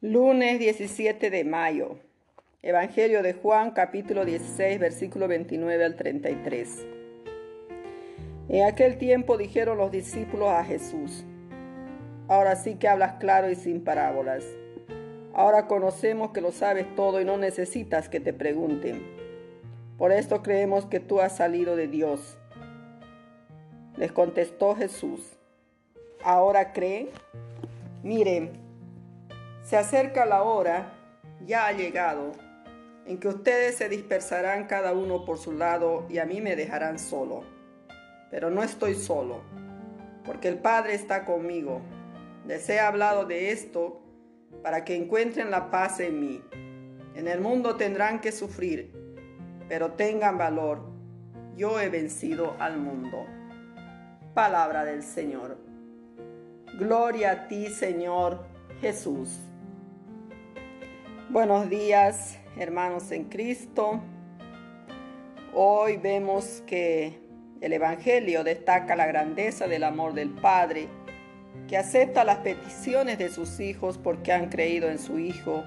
Lunes 17 de mayo. Evangelio de Juan capítulo 16 versículo 29 al 33. En aquel tiempo dijeron los discípulos a Jesús, ahora sí que hablas claro y sin parábolas. Ahora conocemos que lo sabes todo y no necesitas que te pregunten. Por esto creemos que tú has salido de Dios. Les contestó Jesús, ¿ahora creen? Miren, se acerca la hora, ya ha llegado, en que ustedes se dispersarán cada uno por su lado y a mí me dejarán solo. Pero no estoy solo, porque el Padre está conmigo. Les he hablado de esto para que encuentren la paz en mí. En el mundo tendrán que sufrir, pero tengan valor. Yo he vencido al mundo. Palabra del Señor. Gloria a ti, Señor Jesús. Buenos días, hermanos en Cristo. Hoy vemos que el Evangelio destaca la grandeza del amor del Padre, que acepta las peticiones de sus hijos porque han creído en su Hijo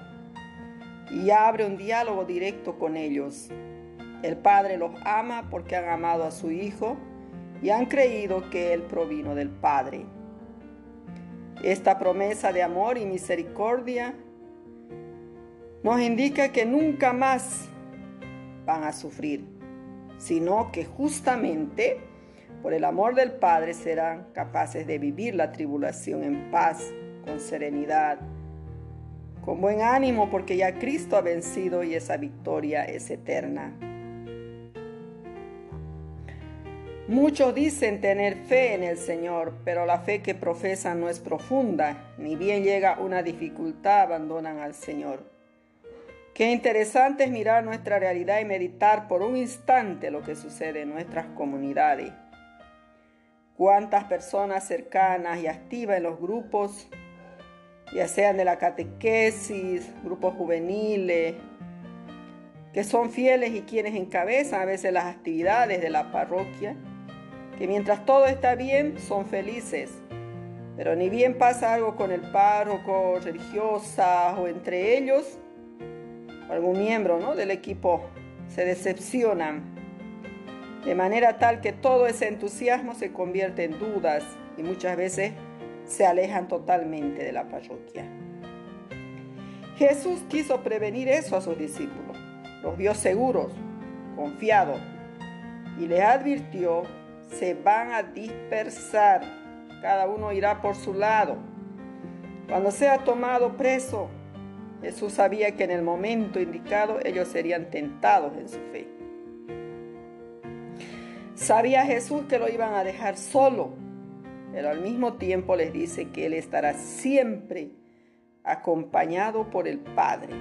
y abre un diálogo directo con ellos. El Padre los ama porque han amado a su Hijo y han creído que Él provino del Padre. Esta promesa de amor y misericordia nos indica que nunca más van a sufrir, sino que justamente por el amor del Padre serán capaces de vivir la tribulación en paz, con serenidad, con buen ánimo, porque ya Cristo ha vencido y esa victoria es eterna. Muchos dicen tener fe en el Señor, pero la fe que profesan no es profunda, ni bien llega una dificultad abandonan al Señor. Qué interesante es mirar nuestra realidad y meditar por un instante lo que sucede en nuestras comunidades. Cuántas personas cercanas y activas en los grupos, ya sean de la catequesis, grupos juveniles, que son fieles y quienes encabezan a veces las actividades de la parroquia, que mientras todo está bien son felices, pero ni bien pasa algo con el párroco, religiosa o entre ellos, algún miembro ¿no? del equipo se decepcionan, de manera tal que todo ese entusiasmo se convierte en dudas y muchas veces se alejan totalmente de la parroquia. Jesús quiso prevenir eso a sus discípulos, los vio seguros, confiados, y les advirtió, se van a dispersar, cada uno irá por su lado. Cuando sea tomado preso, Jesús sabía que en el momento indicado ellos serían tentados en su fe. Sabía Jesús que lo iban a dejar solo, pero al mismo tiempo les dice que Él estará siempre acompañado por el Padre.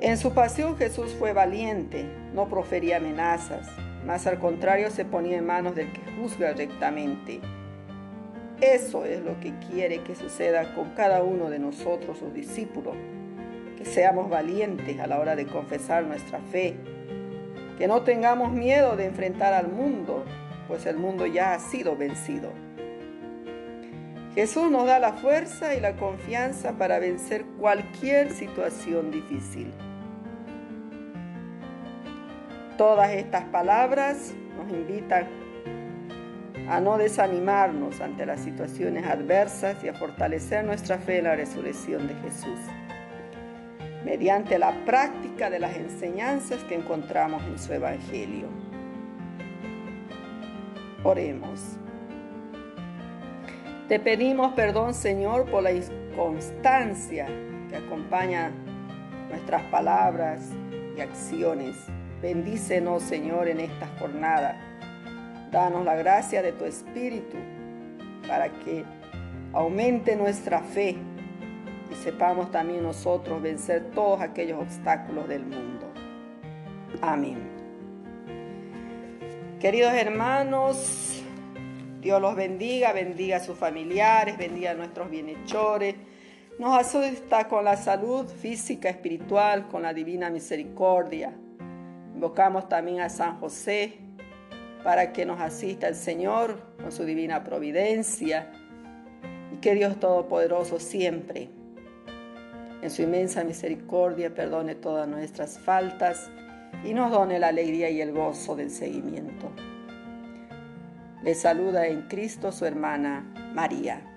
En su pasión Jesús fue valiente, no profería amenazas, más al contrario se ponía en manos del que juzga rectamente eso es lo que quiere que suceda con cada uno de nosotros, sus discípulos. Que seamos valientes a la hora de confesar nuestra fe. Que no tengamos miedo de enfrentar al mundo, pues el mundo ya ha sido vencido. Jesús nos da la fuerza y la confianza para vencer cualquier situación difícil. Todas estas palabras nos invitan a no desanimarnos ante las situaciones adversas y a fortalecer nuestra fe en la resurrección de Jesús, mediante la práctica de las enseñanzas que encontramos en su Evangelio. Oremos. Te pedimos perdón, Señor, por la inconstancia que acompaña nuestras palabras y acciones. Bendícenos, Señor, en esta jornada Danos la gracia de tu Espíritu para que aumente nuestra fe y sepamos también nosotros vencer todos aquellos obstáculos del mundo. Amén. Queridos hermanos, Dios los bendiga, bendiga a sus familiares, bendiga a nuestros bienhechores. Nos asista con la salud física, espiritual, con la divina misericordia. Invocamos también a San José, para que nos asista el Señor con su divina providencia y que Dios Todopoderoso siempre en su inmensa misericordia perdone todas nuestras faltas y nos done la alegría y el gozo del seguimiento. Le saluda en Cristo su hermana María.